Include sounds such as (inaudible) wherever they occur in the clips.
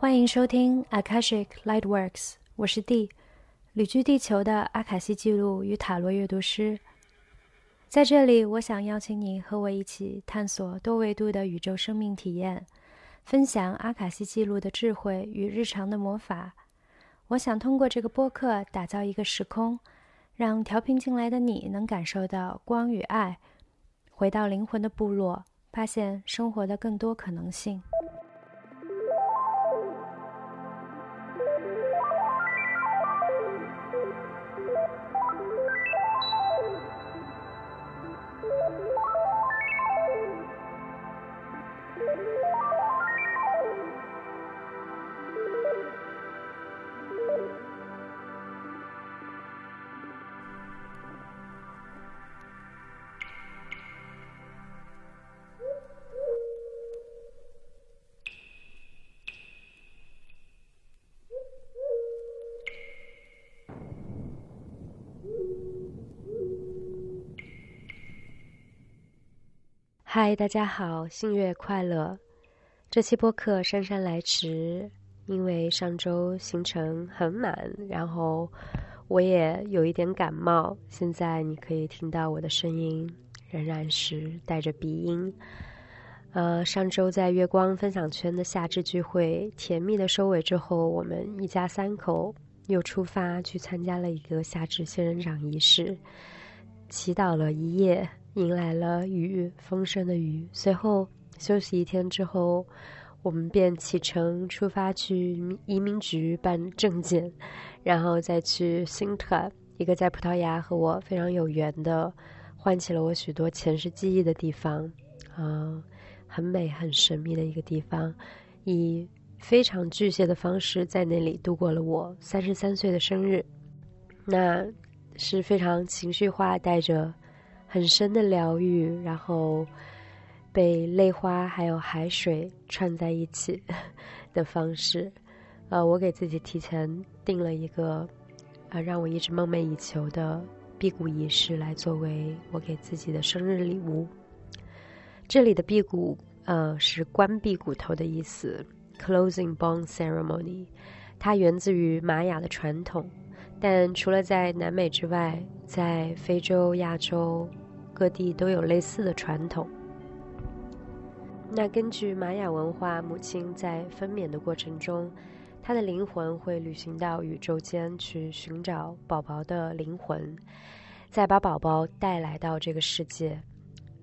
欢迎收听 Akashic Lightworks，我是 D，旅居地球的阿卡西记录与塔罗阅读师。在这里，我想邀请你和我一起探索多维度的宇宙生命体验，分享阿卡西记录的智慧与日常的魔法。我想通过这个播客打造一个时空，让调频进来的你能感受到光与爱，回到灵魂的部落，发现生活的更多可能性。嗨，大家好，新月快乐！这期播客姗姗来迟，因为上周行程很满，然后我也有一点感冒。现在你可以听到我的声音仍然是带着鼻音。呃，上周在月光分享圈的夏至聚会甜蜜的收尾之后，我们一家三口又出发去参加了一个夏至仙人掌仪式，祈祷了一夜。迎来了雨，丰盛的雨。随后休息一天之后，我们便启程出发去移民局办证件，然后再去新特，一个在葡萄牙和我非常有缘的，唤起了我许多前世记忆的地方，啊，很美很神秘的一个地方，以非常巨蟹的方式在那里度过了我三十三岁的生日，那是非常情绪化，带着。很深的疗愈，然后被泪花还有海水串在一起 (laughs) 的方式，呃，我给自己提前定了一个，呃，让我一直梦寐以求的辟谷仪式，来作为我给自己的生日礼物。这里的辟谷，呃，是关闭骨头的意思，closing bone ceremony，它源自于玛雅的传统。但除了在南美之外，在非洲、亚洲各地都有类似的传统。那根据玛雅文化，母亲在分娩的过程中，她的灵魂会旅行到宇宙间去寻找宝宝的灵魂，再把宝宝带来到这个世界，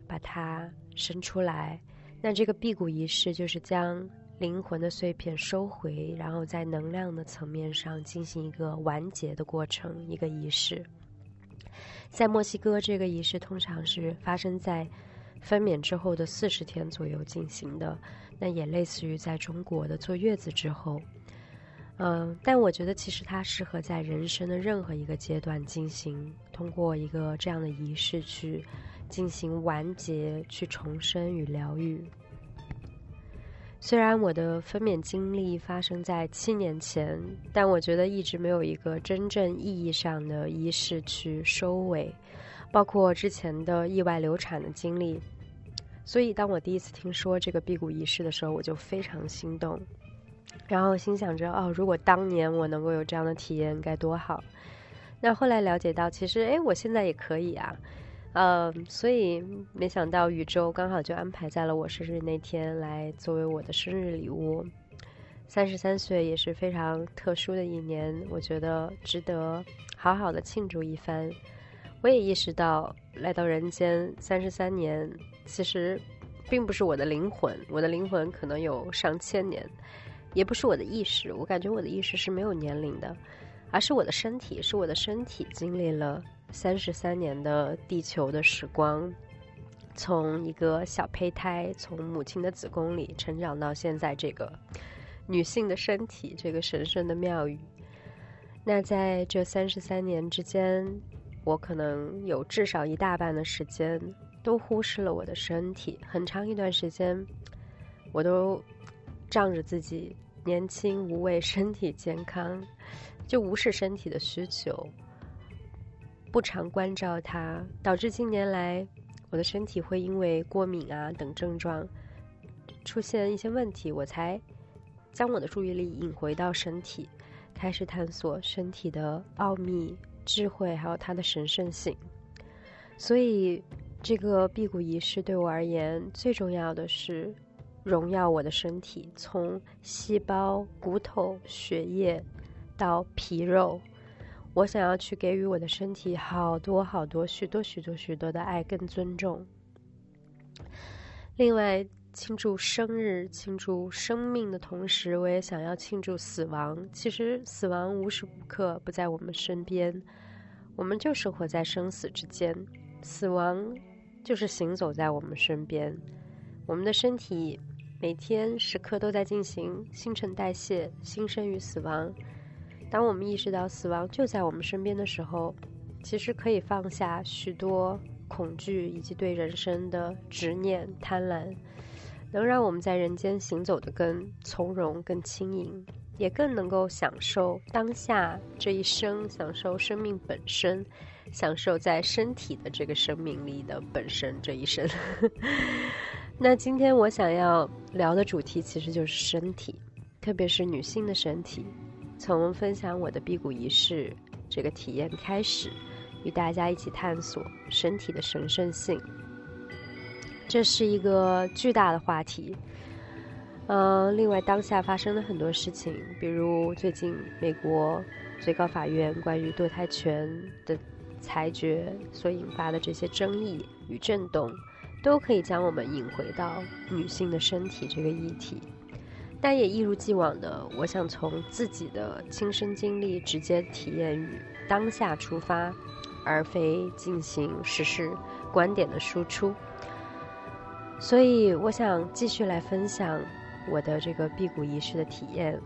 把它生出来。那这个辟谷仪式就是将。灵魂的碎片收回，然后在能量的层面上进行一个完结的过程，一个仪式。在墨西哥，这个仪式通常是发生在分娩之后的四十天左右进行的，那也类似于在中国的坐月子之后。嗯，但我觉得其实它适合在人生的任何一个阶段进行，通过一个这样的仪式去进行完结、去重生与疗愈。虽然我的分娩经历发生在七年前，但我觉得一直没有一个真正意义上的仪式去收尾，包括之前的意外流产的经历。所以，当我第一次听说这个辟谷仪式的时候，我就非常心动，然后心想着：哦，如果当年我能够有这样的体验，该多好！那后来了解到，其实，哎，我现在也可以啊。呃，所以没想到宇宙刚好就安排在了我生日那天来作为我的生日礼物。三十三岁也是非常特殊的一年，我觉得值得好好的庆祝一番。我也意识到来到人间三十三年，其实并不是我的灵魂，我的灵魂可能有上千年，也不是我的意识，我感觉我的意识是没有年龄的，而是我的身体，是我的身体经历了。三十三年的地球的时光，从一个小胚胎从母亲的子宫里成长到现在这个女性的身体，这个神圣的庙宇。那在这三十三年之间，我可能有至少一大半的时间都忽视了我的身体，很长一段时间，我都仗着自己年轻无畏、身体健康，就无视身体的需求，不常关照它，导致近年来我的身体会因为过敏啊等症状出现一些问题，我才将我的注意力引回到身体，开始探索身体的奥秘、智慧，还有它的神圣性。所以，这个辟谷仪式对我而言，最重要的是荣耀我的身体，从细胞、骨头、血液到皮肉，我想要去给予我的身体好多好多、许多许多许多的爱跟尊重。另外，庆祝生日、庆祝生命的同时，我也想要庆祝死亡。其实，死亡无时无刻不在我们身边，我们就生活在生死之间。死亡就是行走在我们身边，我们的身体每天时刻都在进行新陈代谢、新生与死亡。当我们意识到死亡就在我们身边的时候，其实可以放下许多恐惧以及对人生的执念、贪婪，能让我们在人间行走的更从容、更轻盈，也更能够享受当下这一生，享受生命本身。享受在身体的这个生命力的本身这一生。(laughs) 那今天我想要聊的主题其实就是身体，特别是女性的身体。从分享我的辟谷仪式这个体验开始，与大家一起探索身体的神圣性。这是一个巨大的话题。嗯，另外当下发生了很多事情，比如最近美国最高法院关于堕胎权的。裁决所引发的这些争议与震动，都可以将我们引回到女性的身体这个议题。但也一如既往的，我想从自己的亲身经历、直接体验与当下出发，而非进行实事观点的输出。所以，我想继续来分享我的这个辟谷仪式的体验。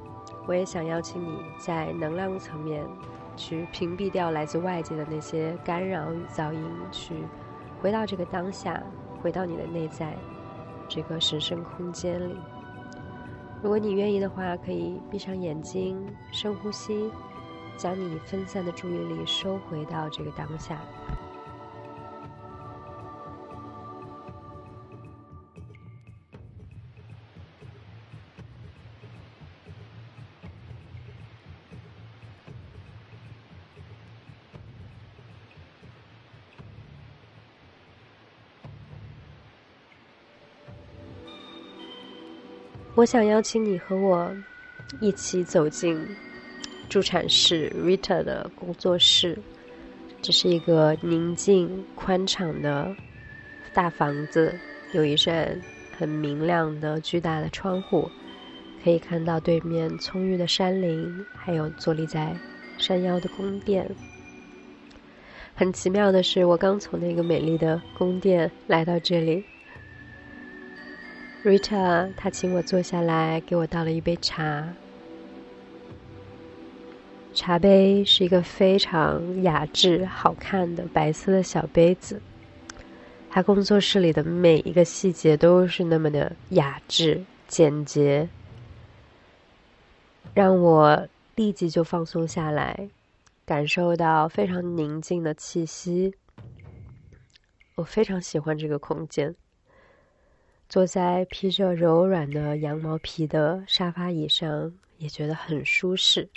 我也想邀请你在能量层面。去屏蔽掉来自外界的那些干扰与噪音，去回到这个当下，回到你的内在这个神圣空间里。如果你愿意的话，可以闭上眼睛，深呼吸，将你分散的注意力收回到这个当下。我想邀请你和我一起走进助产士 Rita 的工作室。这是一个宁静宽敞的大房子，有一扇很明亮的巨大的窗户，可以看到对面葱郁的山林，还有坐立在山腰的宫殿。很奇妙的是，我刚从那个美丽的宫殿来到这里。Rita，他请我坐下来，给我倒了一杯茶。茶杯是一个非常雅致、好看的白色的小杯子。他工作室里的每一个细节都是那么的雅致、简洁，让我立即就放松下来，感受到非常宁静的气息。我非常喜欢这个空间。坐在披着柔软的羊毛皮的沙发椅上，也觉得很舒适。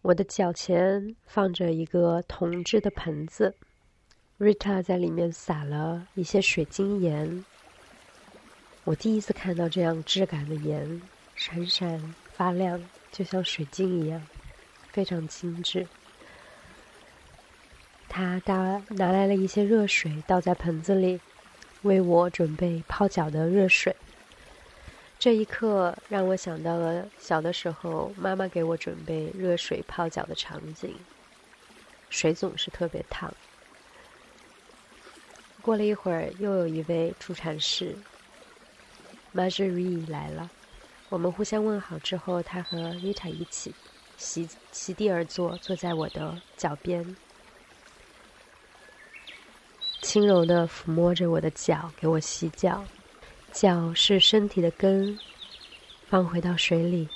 我的脚前放着一个铜制的盆子，Rita 在里面撒了一些水晶盐。我第一次看到这样质感的盐，闪闪发亮，就像水晶一样，非常精致。他倒拿来了一些热水，倒在盆子里。为我准备泡脚的热水。这一刻让我想到了小的时候，妈妈给我准备热水泡脚的场景。水总是特别烫。过了一会儿，又有一位助产士 Marjorie 来了。我们互相问好之后，他和 Rita 一起席席地而坐，坐在我的脚边。轻柔的抚摸着我的脚，给我洗脚。脚是身体的根，放回到水里，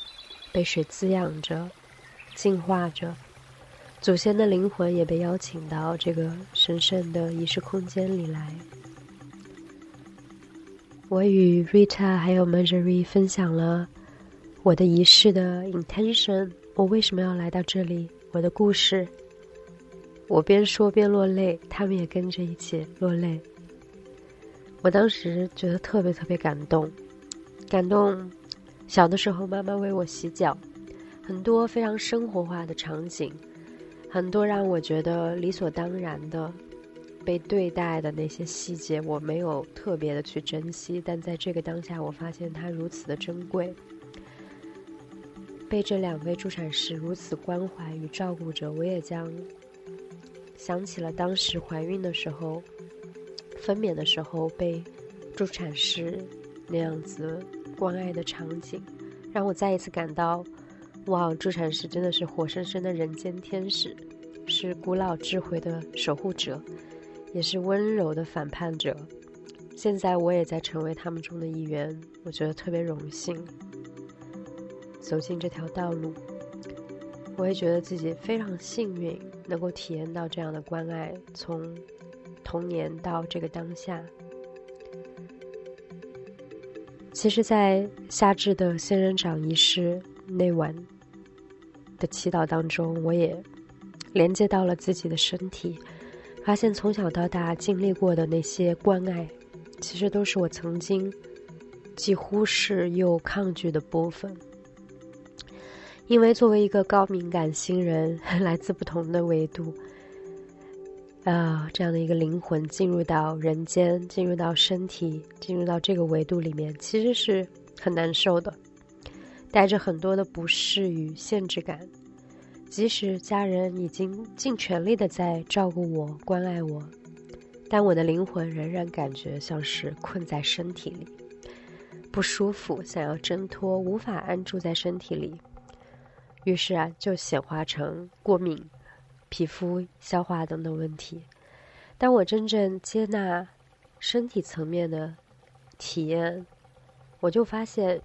被水滋养着，净化着。祖先的灵魂也被邀请到这个神圣的仪式空间里来。我与 Rita 还有 Marjorie 分享了我的仪式的 intention，我为什么要来到这里，我的故事。我边说边落泪，他们也跟着一起落泪。我当时觉得特别特别感动，感动。小的时候，妈妈为我洗脚，很多非常生活化的场景。很多让我觉得理所当然的被对待的那些细节，我没有特别的去珍惜，但在这个当下，我发现它如此的珍贵。被这两位助产士如此关怀与照顾着，我也将想起了当时怀孕的时候、分娩的时候被助产士那样子关爱的场景，让我再一次感到。哇，助产士真的是活生生的人间天使，是古老智慧的守护者，也是温柔的反叛者。现在我也在成为他们中的一员，我觉得特别荣幸。走进这条道路，我也觉得自己非常幸运，能够体验到这样的关爱，从童年到这个当下。其实，在夏至的仙人掌仪式。那晚的祈祷当中，我也连接到了自己的身体，发现从小到大经历过的那些关爱，其实都是我曾经既忽视又抗拒的部分。因为作为一个高敏感星人，(laughs) 来自不同的维度，啊，这样的一个灵魂进入到人间，进入到身体，进入到这个维度里面，其实是很难受的。带着很多的不适与限制感，即使家人已经尽全力的在照顾我、关爱我，但我的灵魂仍然感觉像是困在身体里，不舒服，想要挣脱，无法安住在身体里，于是啊，就显化成过敏、皮肤、消化等等问题。当我真正接纳身体层面的体验，我就发现。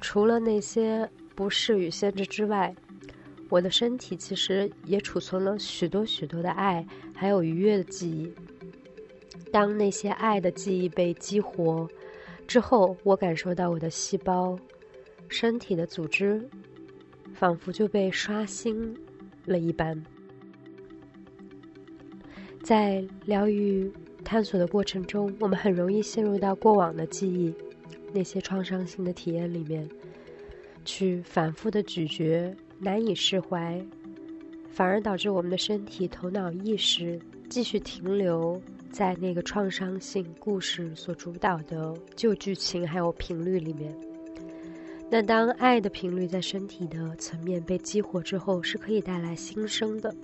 除了那些不适与限制之外，我的身体其实也储存了许多许多的爱，还有愉悦的记忆。当那些爱的记忆被激活之后，我感受到我的细胞、身体的组织，仿佛就被刷新了一般。在疗愈探索的过程中，我们很容易陷入到过往的记忆。那些创伤性的体验里面，去反复的咀嚼，难以释怀，反而导致我们的身体、头脑意识继续停留在那个创伤性故事所主导的旧剧情还有频率里面。那当爱的频率在身体的层面被激活之后，是可以带来新生的。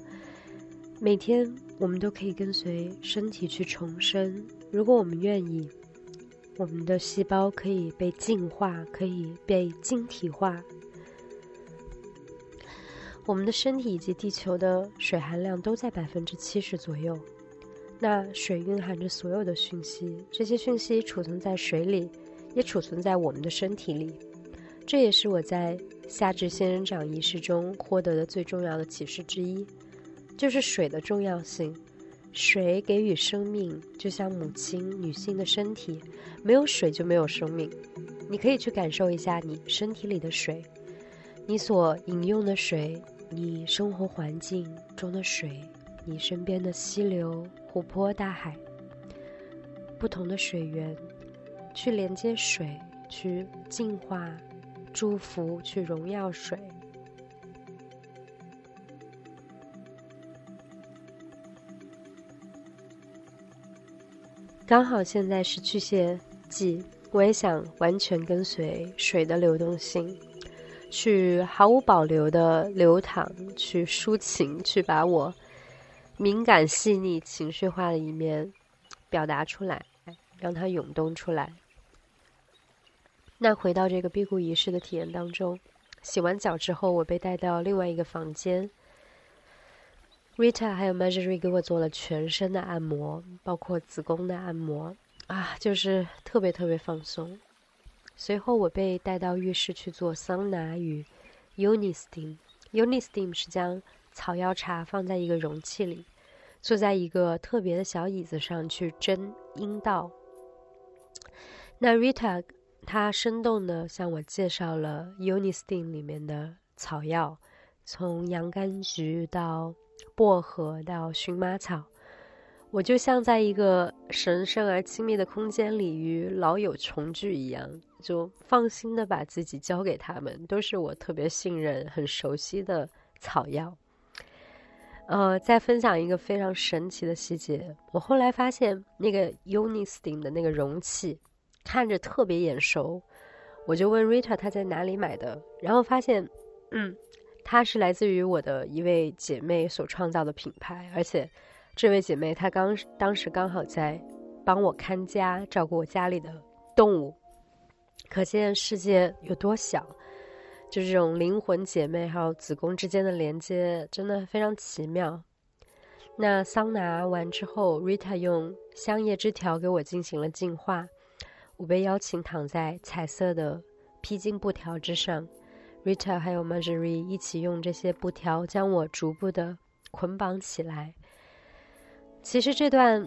每天我们都可以跟随身体去重生，如果我们愿意。我们的细胞可以被净化，可以被晶体化。我们的身体以及地球的水含量都在百分之七十左右。那水蕴含着所有的讯息，这些讯息储存在水里，也储存在我们的身体里。这也是我在夏至仙人掌仪式中获得的最重要的启示之一，就是水的重要性。水给予生命，就像母亲女性的身体，没有水就没有生命。你可以去感受一下你身体里的水，你所饮用的水，你生活环境中的水，你身边的溪流、湖泊、大海，不同的水源，去连接水，去净化、祝福、去荣耀水。刚好现在是巨蟹季，我也想完全跟随水的流动性，去毫无保留的流淌，去抒情，去把我敏感、细腻、情绪化的一面表达出来，让它涌动出来。那回到这个辟谷仪式的体验当中，洗完脚之后，我被带到另外一个房间。Rita 还有 Marjorie 给我做了全身的按摩，包括子宫的按摩啊，就是特别特别放松。随后我被带到浴室去做桑拿与 Unisteam。Unisteam 是将草药茶放在一个容器里，坐在一个特别的小椅子上去蒸阴道。那 Rita 他生动地向我介绍了 Unistin 里面的草药，从洋甘菊到薄荷到荨麻草。我就像在一个神圣而亲密的空间里与老友重聚一样，就放心的把自己交给他们，都是我特别信任、很熟悉的草药。呃，再分享一个非常神奇的细节，我后来发现那个 Unistim 的那个容器看着特别眼熟，我就问 Rita 她在哪里买的，然后发现，嗯，它是来自于我的一位姐妹所创造的品牌，而且。这位姐妹，她刚当时刚好在帮我看家，照顾我家里的动物，可见世界有多小。就这种灵魂姐妹还有子宫之间的连接，真的非常奇妙。那桑拿完之后，Rita 用香叶枝条给我进行了净化，我被邀请躺在彩色的披巾布条之上，Rita 还有 Marjorie 一起用这些布条将我逐步的捆绑起来。其实这段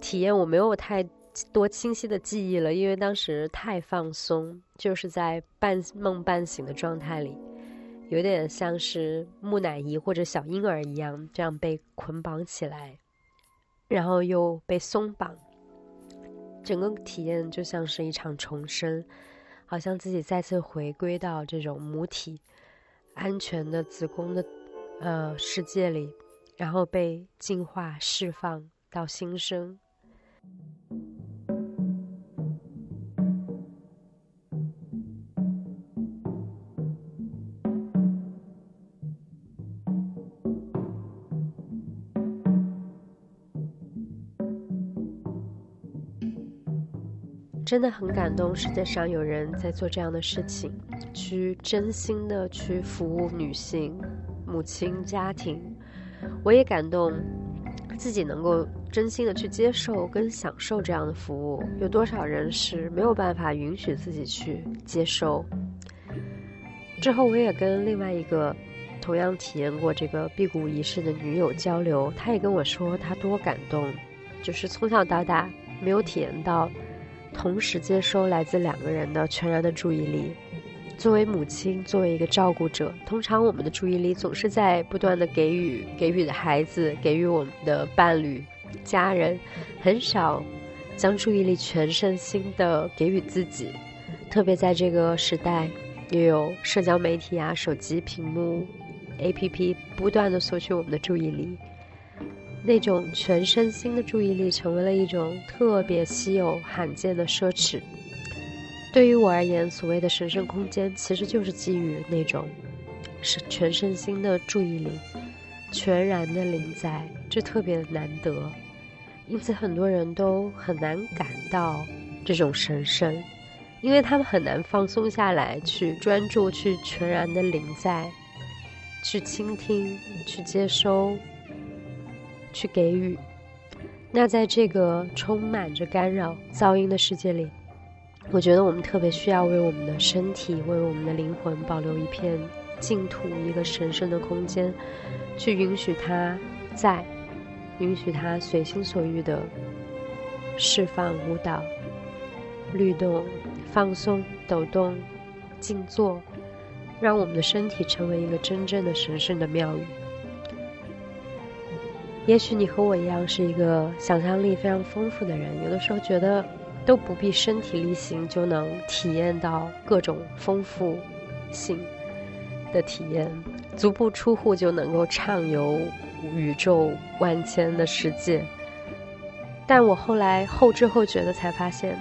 体验我没有太多清晰的记忆了，因为当时太放松，就是在半梦半醒的状态里，有点像是木乃伊或者小婴儿一样，这样被捆绑起来，然后又被松绑，整个体验就像是一场重生，好像自己再次回归到这种母体安全的子宫的呃世界里。然后被净化、释放到新生，真的很感动。世界上有人在做这样的事情，去真心的去服务女性、母亲、家庭。我也感动，自己能够真心的去接受跟享受这样的服务。有多少人是没有办法允许自己去接受？之后我也跟另外一个同样体验过这个辟谷仪式的女友交流，她也跟我说她多感动，就是从小到大没有体验到同时接收来自两个人的全然的注意力。作为母亲，作为一个照顾者，通常我们的注意力总是在不断的给予，给予的孩子，给予我们的伴侣、家人，很少将注意力全身心的给予自己。特别在这个时代，又有社交媒体啊、手机屏幕、APP 不断的索取我们的注意力，那种全身心的注意力成为了一种特别稀有、罕见的奢侈。对于我而言，所谓的神圣空间，其实就是基于那种是全身心的注意力，全然的临在，这特别难得。因此，很多人都很难感到这种神圣，因为他们很难放松下来，去专注，去全然的临在，去倾听，去接收，去给予。那在这个充满着干扰、噪音的世界里。我觉得我们特别需要为我们的身体、为我们的灵魂保留一片净土，一个神圣的空间，去允许它在，允许它随心所欲的释放、舞蹈、律动、放松、抖动、静坐，让我们的身体成为一个真正的神圣的庙宇。也许你和我一样是一个想象力非常丰富的人，有的时候觉得。都不必身体力行就能体验到各种丰富性的体验，足不出户就能够畅游宇宙万千的世界。但我后来后知后觉的才发现，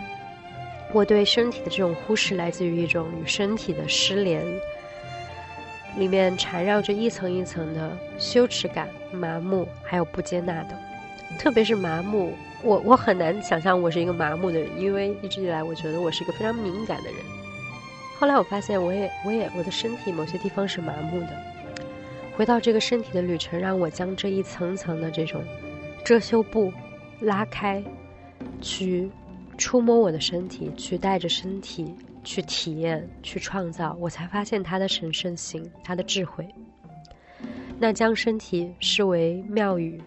我对身体的这种忽视来自于一种与身体的失联，里面缠绕着一层一层的羞耻感、麻木，还有不接纳的，特别是麻木。我我很难想象我是一个麻木的人，因为一直以来我觉得我是一个非常敏感的人。后来我发现，我也我也我的身体某些地方是麻木的。回到这个身体的旅程，让我将这一层层的这种遮羞布拉开，去触摸我的身体，去带着身体去体验、去创造，我才发现它的神圣性、它的智慧。那将身体视为庙宇，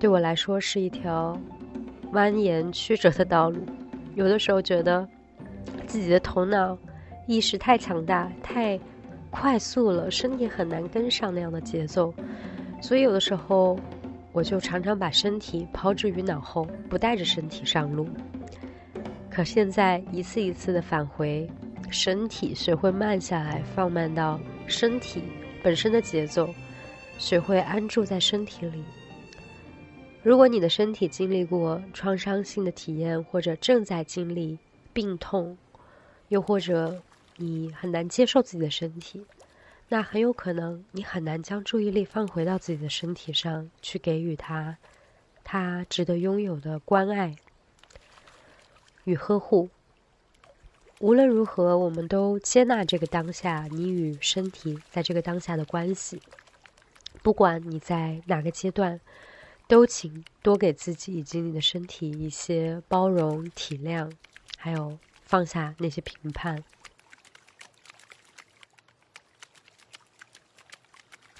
对我来说是一条蜿蜒曲折的道路。有的时候觉得自己的头脑意识太强大、太快速了，身体很难跟上那样的节奏，所以有的时候我就常常把身体抛之于脑后，不带着身体上路。可现在一次一次的返回，身体学会慢下来，放慢到身体本身的节奏，学会安住在身体里。如果你的身体经历过创伤性的体验，或者正在经历病痛，又或者你很难接受自己的身体，那很有可能你很难将注意力放回到自己的身体上去，给予他他值得拥有的关爱。与呵护。无论如何，我们都接纳这个当下，你与身体在这个当下的关系。不管你在哪个阶段，都请多给自己以及你的身体一些包容、体谅，还有放下那些评判。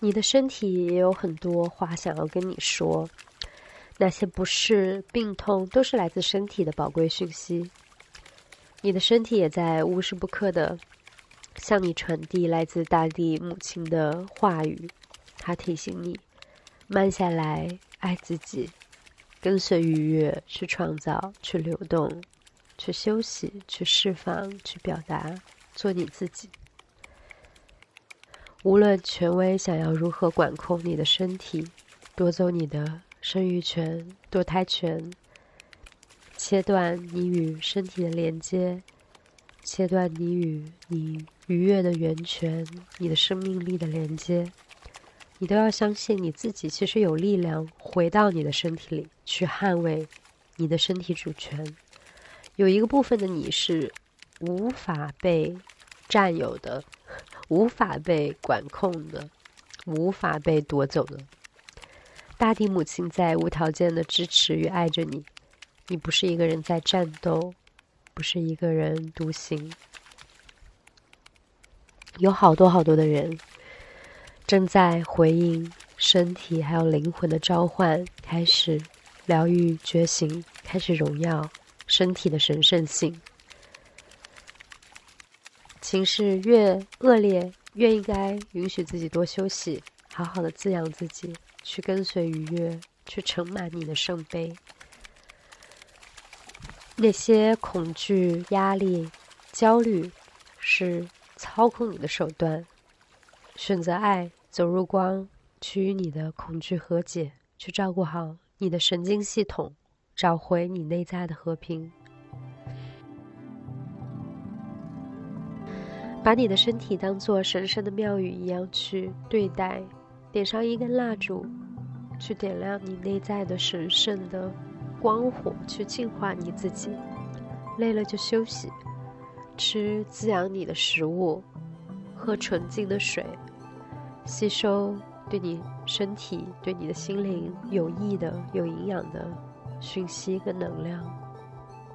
你的身体也有很多话想要跟你说。那些不适、病痛，都是来自身体的宝贵讯息。你的身体也在无时不刻的向你传递来自大地母亲的话语。它提醒你慢下来，爱自己，跟随愉悦，去创造，去流动，去休息，去释放，去表达，做你自己。无论权威想要如何管控你的身体，夺走你的。生育权、堕胎权，切断你与身体的连接，切断你与你愉悦的源泉、你的生命力的连接，你都要相信你自己其实有力量回到你的身体里去捍卫你的身体主权。有一个部分的你是无法被占有的，无法被管控的，无法被夺走的。大地母亲在无条件的支持与爱着你，你不是一个人在战斗，不是一个人独行，有好多好多的人正在回应身体还有灵魂的召唤，开始疗愈觉醒，开始荣耀身体的神圣性。情势越恶劣，越应该允许自己多休息，好好的滋养自己。去跟随愉悦，去盛满你的圣杯。那些恐惧、压力、焦虑，是操控你的手段。选择爱，走入光，去与你的恐惧和解，去照顾好你的神经系统，找回你内在的和平。把你的身体当做神圣的庙宇一样去对待。点上一根蜡烛，去点亮你内在的神圣的光火，去净化你自己。累了就休息，吃滋养你的食物，喝纯净的水，吸收对你身体、对你的心灵有益的、有营养的讯息跟能量。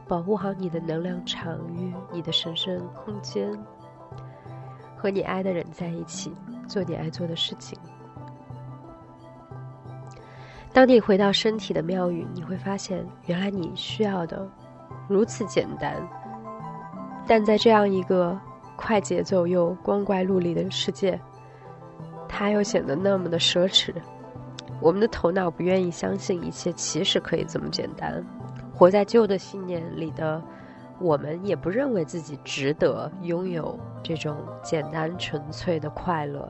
保护好你的能量场域，你的神圣空间。和你爱的人在一起，做你爱做的事情。当你回到身体的庙宇，你会发现，原来你需要的如此简单，但在这样一个快节奏又光怪陆离的世界，它又显得那么的奢侈。我们的头脑不愿意相信一切其实可以这么简单。活在旧的信念里的我们，也不认为自己值得拥有这种简单纯粹的快乐。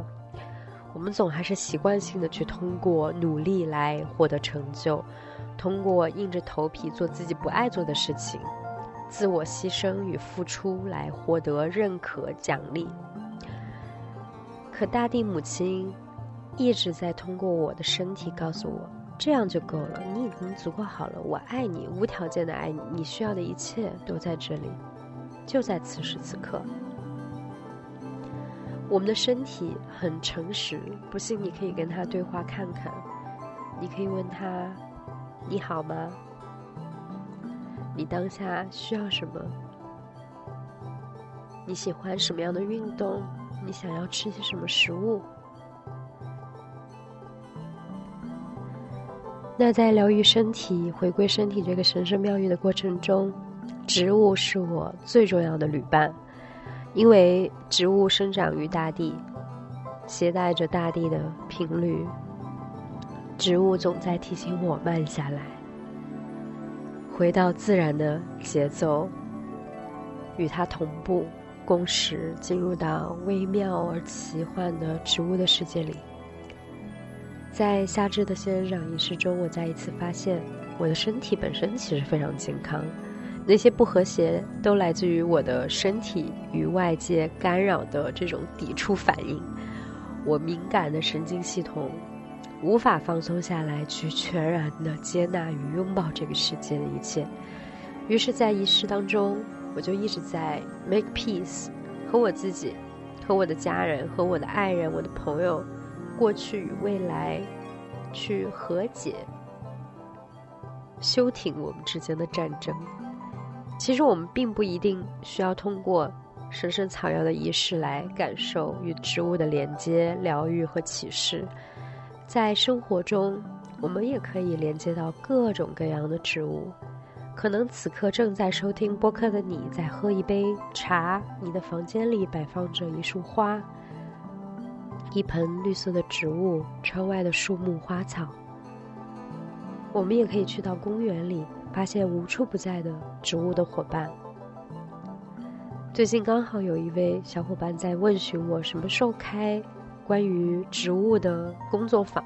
我们总还是习惯性的去通过努力来获得成就，通过硬着头皮做自己不爱做的事情，自我牺牲与付出来获得认可奖励。可大地母亲一直在通过我的身体告诉我，这样就够了，你已经足够好了，我爱你，无条件的爱你，你需要的一切都在这里，就在此时此刻。我们的身体很诚实，不信你可以跟他对话看看。你可以问他：“你好吗？你当下需要什么？你喜欢什么样的运动？你想要吃些什么食物？那在疗愈身体、回归身体这个神圣妙语的过程中，植物是我最重要的旅伴，因为植物生长于大地，携带着大地的频率。植物总在提醒我慢下来，回到自然的节奏，与它同步共识，进入到微妙而奇幻的植物的世界里。在夏至的仙人掌仪式中，我再一次发现，我的身体本身其实非常健康。那些不和谐都来自于我的身体与外界干扰的这种抵触反应。我敏感的神经系统无法放松下来，去全然的接纳与拥抱这个世界的一切。于是，在仪式当中，我就一直在 make peace，和我自己，和我的家人，和我的爱人，我的朋友。过去与未来，去和解、休停我们之间的战争。其实我们并不一定需要通过神圣草药的仪式来感受与植物的连接、疗愈和启示。在生活中，我们也可以连接到各种各样的植物。可能此刻正在收听播客的你在喝一杯茶，你的房间里摆放着一束花。一盆绿色的植物，窗外的树木花草。我们也可以去到公园里，发现无处不在的植物的伙伴。最近刚好有一位小伙伴在问询我什么时候开关于植物的工作坊。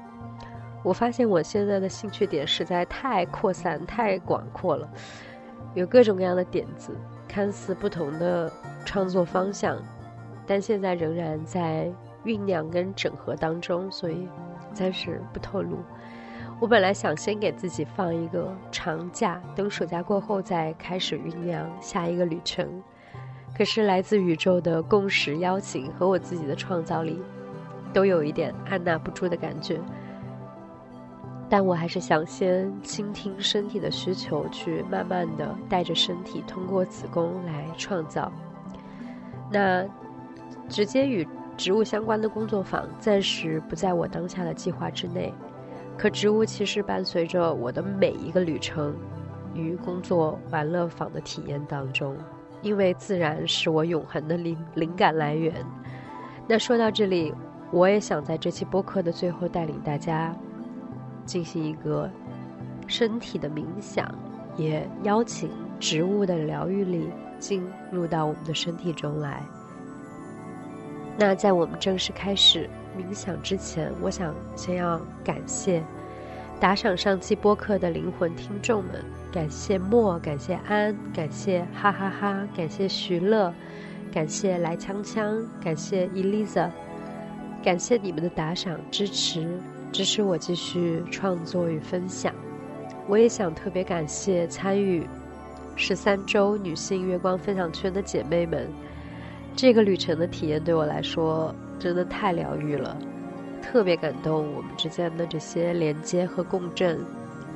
我发现我现在的兴趣点实在太扩散、太广阔了，有各种各样的点子，看似不同的创作方向，但现在仍然在。酝酿跟整合当中，所以暂时不透露。我本来想先给自己放一个长假，等暑假过后再开始酝酿下一个旅程。可是来自宇宙的共识邀请和我自己的创造力，都有一点按捺不住的感觉。但我还是想先倾听身体的需求，去慢慢的带着身体通过子宫来创造。那直接与。植物相关的工作坊暂时不在我当下的计划之内，可植物其实伴随着我的每一个旅程与工作玩乐坊的体验当中，因为自然是我永恒的灵灵感来源。那说到这里，我也想在这期播客的最后带领大家进行一个身体的冥想，也邀请植物的疗愈力进入到我们的身体中来。那在我们正式开始冥想之前，我想先要感谢打赏上期播客的灵魂听众们，感谢莫，感谢安，感谢哈哈哈，感谢徐乐，感谢来枪枪，感谢 Eliza，感谢你们的打赏支持，支持我继续创作与分享。我也想特别感谢参与十三周女性月光分享圈的姐妹们。这个旅程的体验对我来说真的太疗愈了，特别感动。我们之间的这些连接和共振，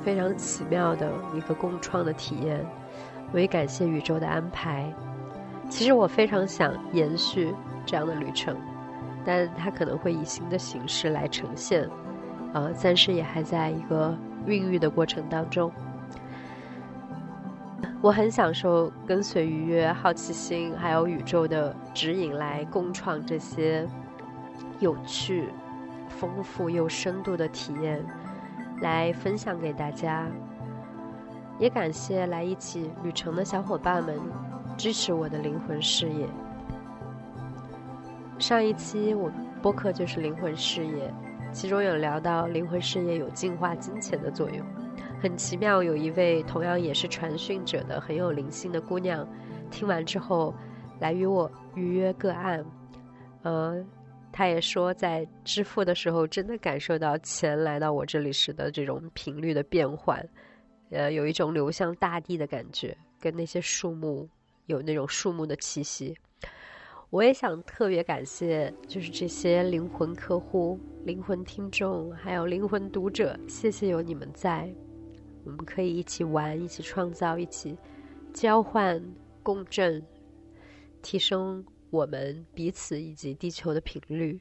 非常奇妙的一个共创的体验。我也感谢宇宙的安排。其实我非常想延续这样的旅程，但它可能会以新的形式来呈现，呃，暂时也还在一个孕育的过程当中。我很享受跟随愉悦、好奇心，还有宇宙的指引来共创这些有趣、丰富又深度的体验，来分享给大家。也感谢来一起旅程的小伙伴们支持我的灵魂事业。上一期我播客就是灵魂事业，其中有聊到灵魂事业有净化金钱的作用。很奇妙，有一位同样也是传讯者的很有灵性的姑娘，听完之后来与我预约个案。呃，他也说在支付的时候，真的感受到钱来到我这里时的这种频率的变换，呃，有一种流向大地的感觉，跟那些树木有那种树木的气息。我也想特别感谢，就是这些灵魂客户、灵魂听众，还有灵魂读者，谢谢有你们在。我们可以一起玩，一起创造，一起交换、共振，提升我们彼此以及地球的频率。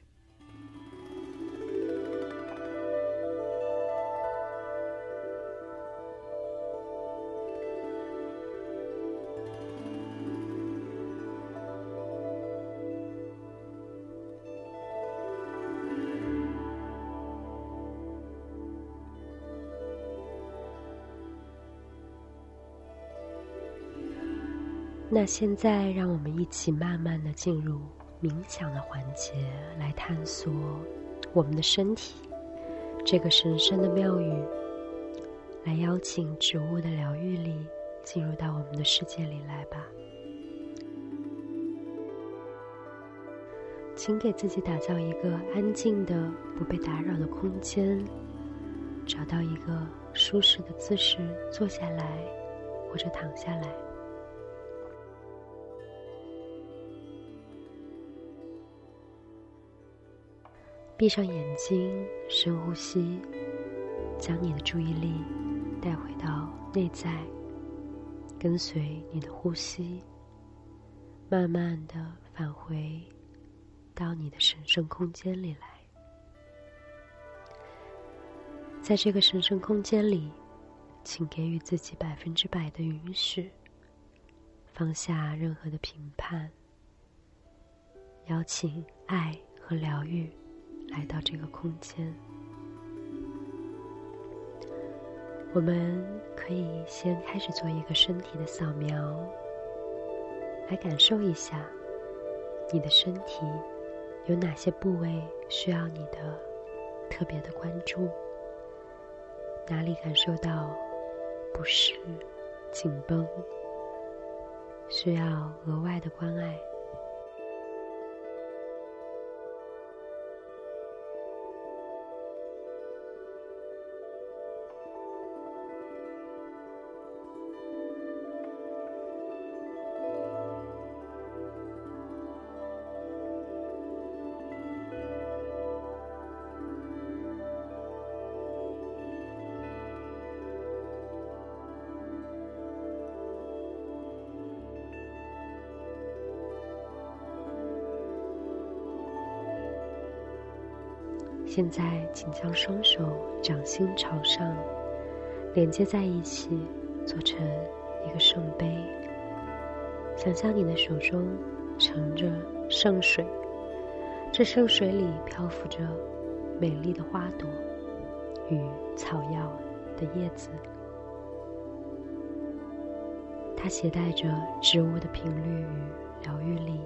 那现在，让我们一起慢慢的进入冥想的环节，来探索我们的身体这个神圣的庙宇，来邀请植物的疗愈力进入到我们的世界里来吧。请给自己打造一个安静的、不被打扰的空间，找到一个舒适的姿势坐下来，或者躺下来。闭上眼睛，深呼吸，将你的注意力带回到内在，跟随你的呼吸，慢慢的返回到你的神圣空间里来。在这个神圣空间里，请给予自己百分之百的允许，放下任何的评判，邀请爱和疗愈。来到这个空间，我们可以先开始做一个身体的扫描，来感受一下你的身体有哪些部位需要你的特别的关注，哪里感受到不适、紧绷，需要额外的关爱。现在，请将双手掌心朝上，连接在一起，做成一个圣杯。想象你的手中盛着圣水，这圣水里漂浮着美丽的花朵与草药的叶子，它携带着植物的频率与疗愈力。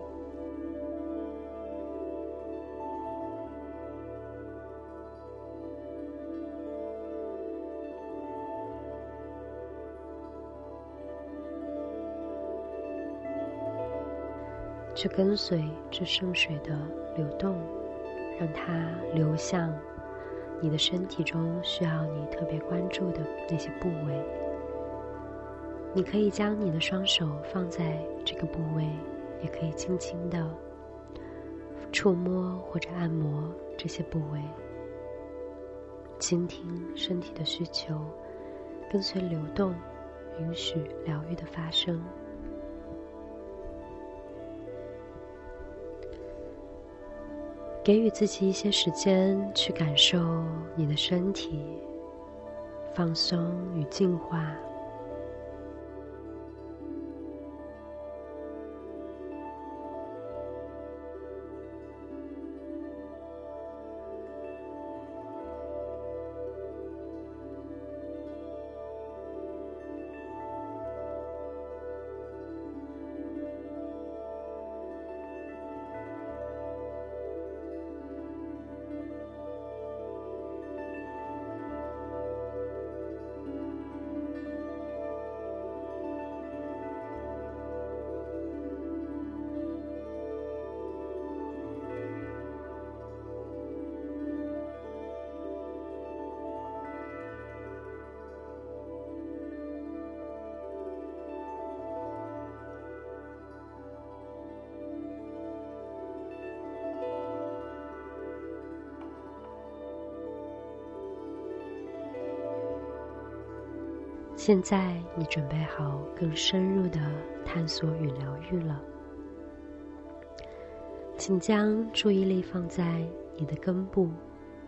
去跟随这圣水的流动，让它流向你的身体中需要你特别关注的那些部位。你可以将你的双手放在这个部位，也可以轻轻的触摸或者按摩这些部位，倾听身体的需求，跟随流动，允许疗愈的发生。给予自己一些时间去感受你的身体放松与净化。现在你准备好更深入的探索与疗愈了。请将注意力放在你的根部，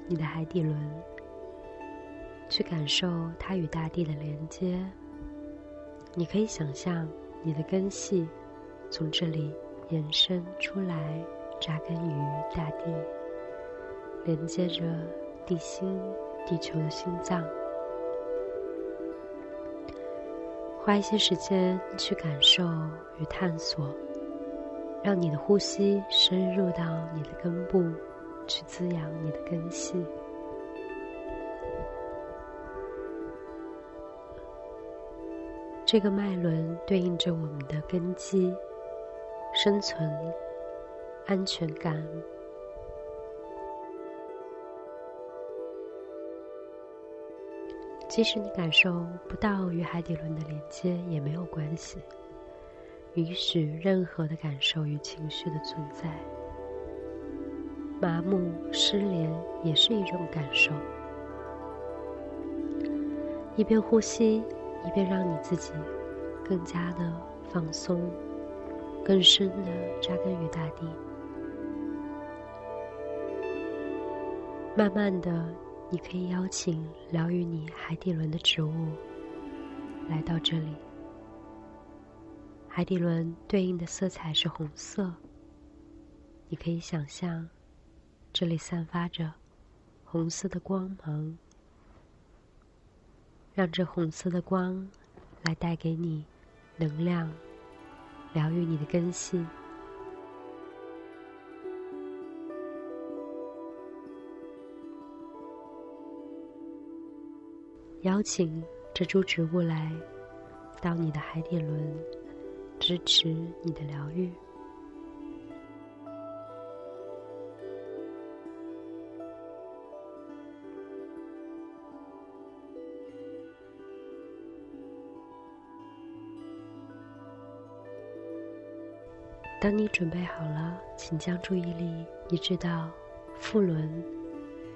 你的海底轮，去感受它与大地的连接。你可以想象你的根系从这里延伸出来，扎根于大地，连接着地心，地球的心脏。花一些时间去感受与探索，让你的呼吸深入到你的根部，去滋养你的根系。这个脉轮对应着我们的根基、生存、安全感。即使你感受不到与海底轮的连接，也没有关系。允许任何的感受与情绪的存在。麻木、失联也是一种感受。一边呼吸，一边让你自己更加的放松，更深的扎根于大地。慢慢的。你可以邀请疗愈你海底轮的植物来到这里。海底轮对应的色彩是红色。你可以想象，这里散发着红色的光芒，让这红色的光来带给你能量，疗愈你的根系。邀请这株植物来到你的海底轮，支持你的疗愈。当你准备好了，请将注意力移至到腹轮，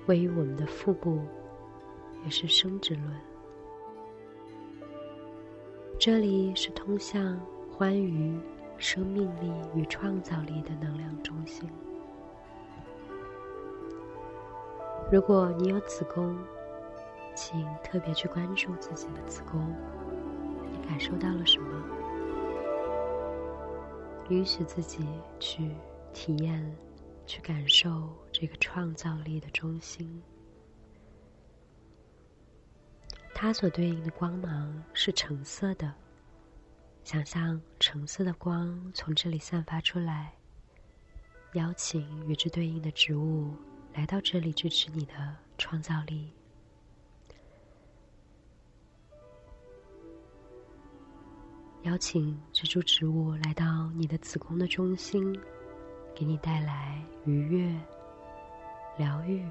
位于我们的腹部。也是生殖论，这里是通向欢愉、生命力与创造力的能量中心。如果你有子宫，请特别去关注自己的子宫，你感受到了什么？允许自己去体验、去感受这个创造力的中心。它所对应的光芒是橙色的。想象橙色的光从这里散发出来，邀请与之对应的植物来到这里支持你的创造力。邀请这株植物来到你的子宫的中心，给你带来愉悦、疗愈，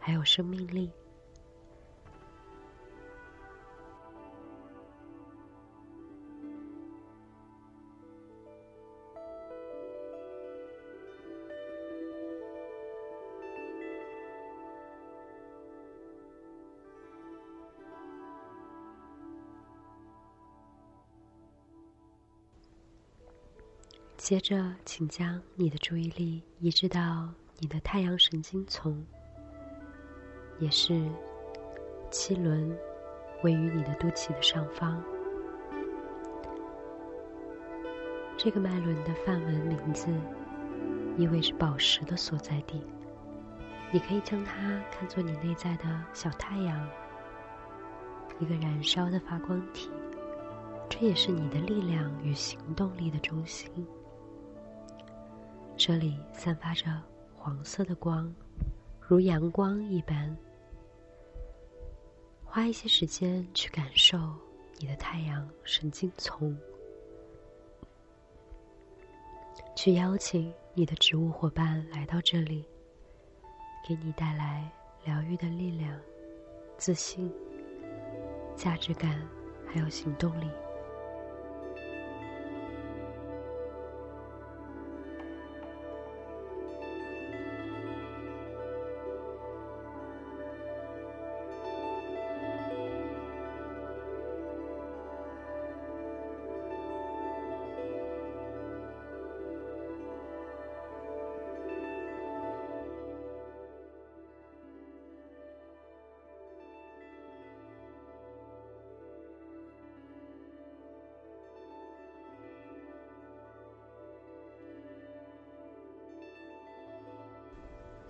还有生命力。接着，请将你的注意力移植到你的太阳神经丛，也是七轮，位于你的肚脐的上方。这个脉轮的梵文名字意味着宝石的所在地。你可以将它看作你内在的小太阳，一个燃烧的发光体。这也是你的力量与行动力的中心。这里散发着黄色的光，如阳光一般。花一些时间去感受你的太阳神经丛，去邀请你的植物伙伴来到这里，给你带来疗愈的力量、自信、价值感，还有行动力。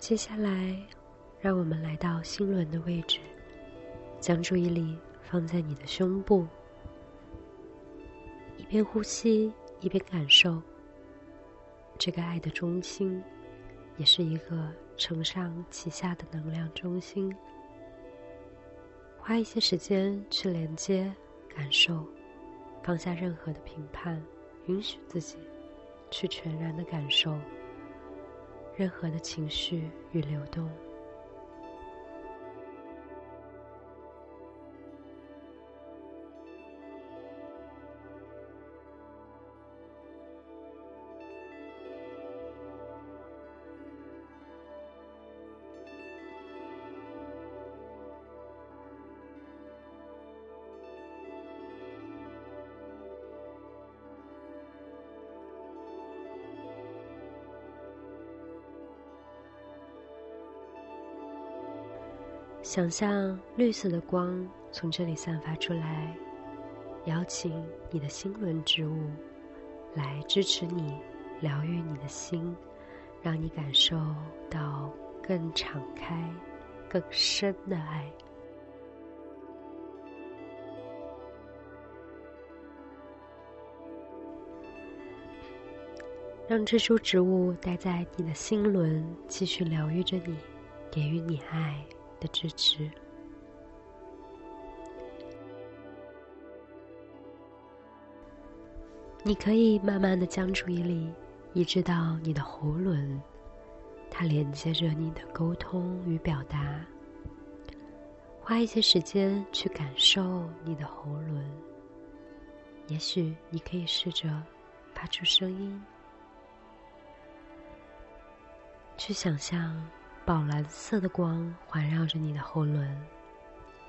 接下来，让我们来到心轮的位置，将注意力放在你的胸部，一边呼吸一边感受这个爱的中心，也是一个承上启下的能量中心。花一些时间去连接、感受，放下任何的评判，允许自己去全然的感受任何的情绪与流动。想象绿色的光从这里散发出来，邀请你的心轮之物来支持你，疗愈你的心，让你感受到更敞开、更深的爱。让这株植物待在你的心轮，继续疗愈着你，给予你爱。的支持，你可以慢慢的将注意力移植到你的喉轮，它连接着你的沟通与表达。花一些时间去感受你的喉轮，也许你可以试着发出声音，去想象。宝蓝色的光环绕着你的喉轮，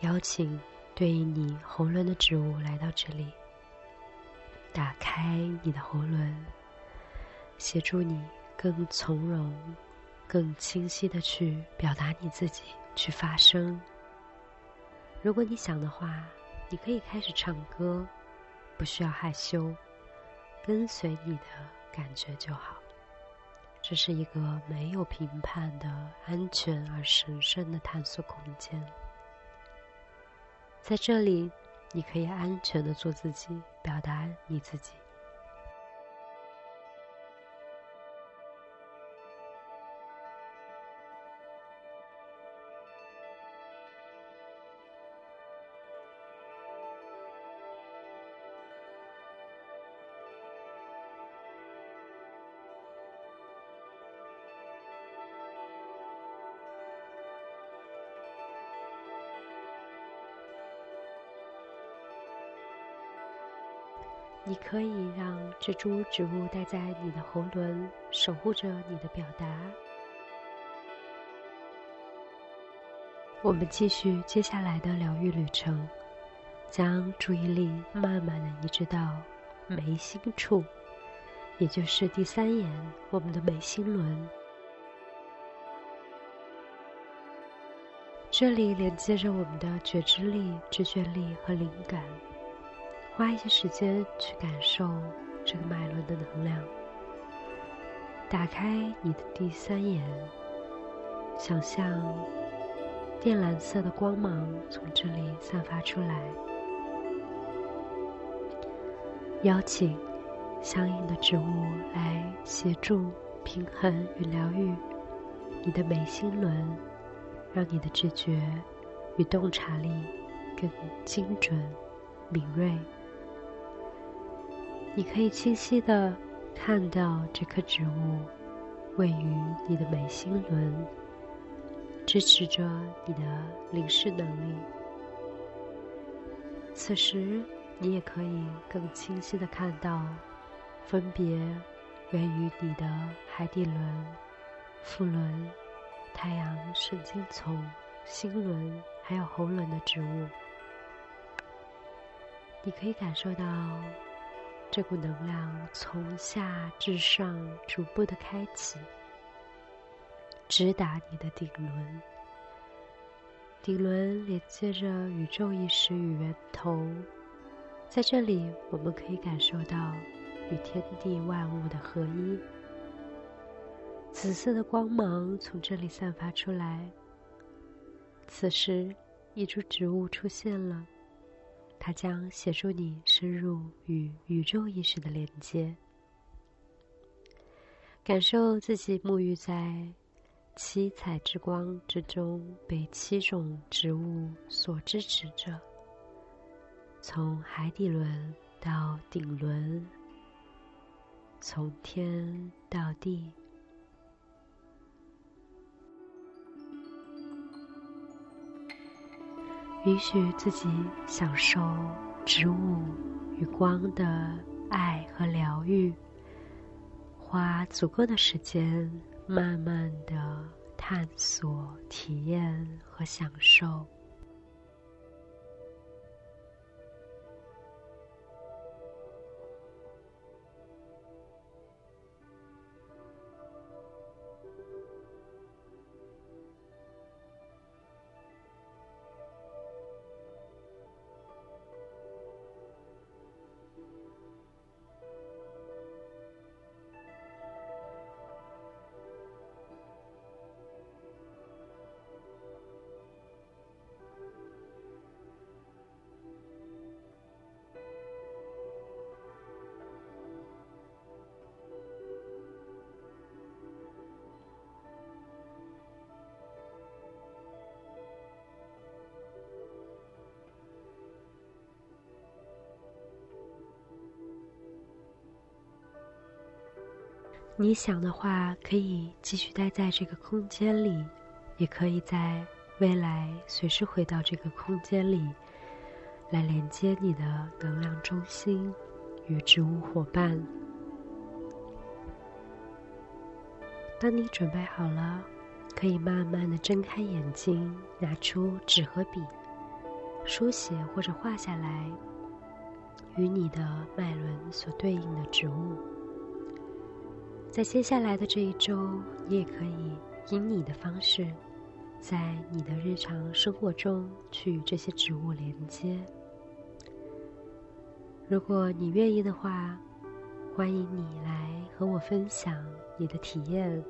邀请对应你喉轮的植物来到这里，打开你的喉轮，协助你更从容、更清晰的去表达你自己，去发声。如果你想的话，你可以开始唱歌，不需要害羞，跟随你的感觉就好。这是一个没有评判的安全而神圣的探索空间，在这里，你可以安全的做自己，表达你自己。你可以让这株植物待在你的喉轮，守护着你的表达。我们继续接下来的疗愈旅程，将注意力慢慢的移植到眉心处，也就是第三眼，我们的眉心轮。这里连接着我们的觉知力、直觉力和灵感。花一些时间去感受这个脉轮的能量，打开你的第三眼，想象靛蓝色的光芒从这里散发出来，邀请相应的植物来协助平衡与疗愈你的眉心轮，让你的直觉与洞察力更精准、敏锐。你可以清晰的看到这棵植物位于你的眉心轮，支持着你的灵视能力。此时，你也可以更清晰的看到，分别位于你的海底轮、腹轮、太阳神经丛、心轮还有喉轮的植物。你可以感受到。这股能量从下至上逐步的开启，直达你的顶轮。顶轮连接着宇宙意识与源头，在这里我们可以感受到与天地万物的合一。紫色的光芒从这里散发出来。此时，一株植物出现了，它将协助你深入与宇宙意识的连接，感受自己沐浴在七彩之光之中，被七种植物所支持着，从海底轮到顶轮，从天到地。允许自己享受植物与光的爱和疗愈，花足够的时间，慢慢的探索、体验和享受。你想的话，可以继续待在这个空间里，也可以在未来随时回到这个空间里，来连接你的能量中心与植物伙伴。当你准备好了，可以慢慢的睁开眼睛，拿出纸和笔，书写或者画下来与你的脉轮所对应的植物。在接下来的这一周，你也可以以你的方式，在你的日常生活中去与这些植物连接。如果你愿意的话，欢迎你来和我分享你的体验，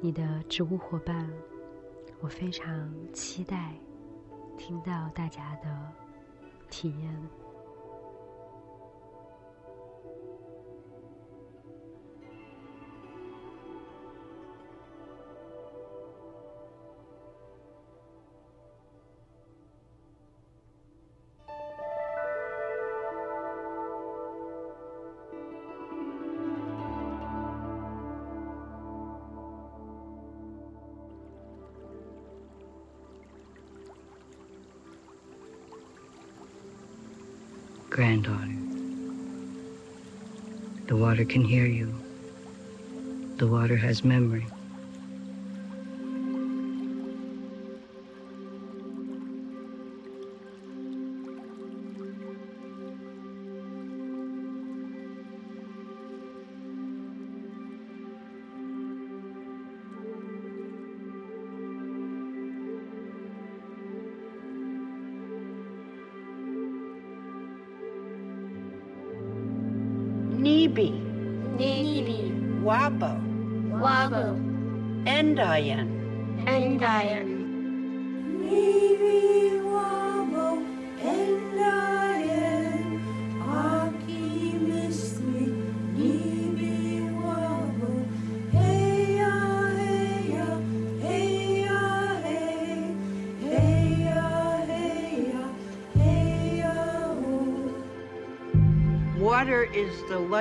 你的植物伙伴。我非常期待听到大家的体验。Granddaughter. The water can hear you. The water has memory.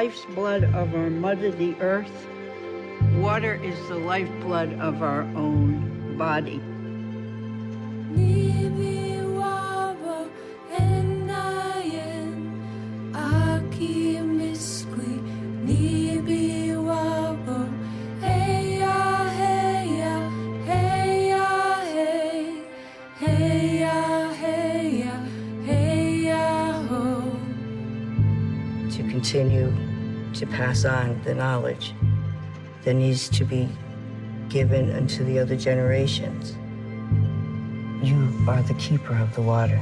Life's blood of our mother, the earth. Water is the lifeblood of our own body. To pass on the knowledge that needs to be given unto the other generations. You are the keeper of the water.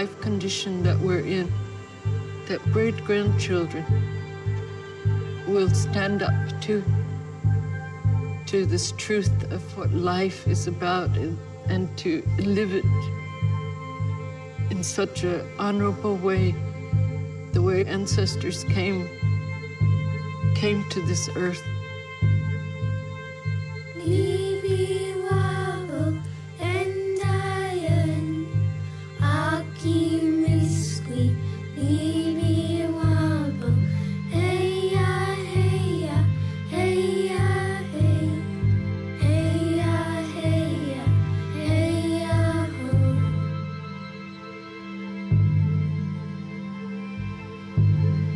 Life condition that we're in, that great grandchildren will stand up to to this truth of what life is about and, and to live it in such an honorable way, the way ancestors came came to this earth.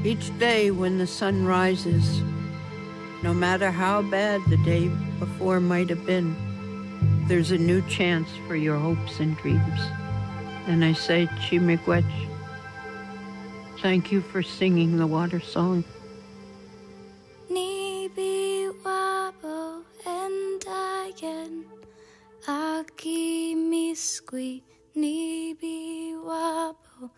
Each day when the sun rises, no matter how bad the day before might have been, there's a new chance for your hopes and dreams. And I say, Chimiquech, thank you for singing the water song. Aki miskwi Nibi wabo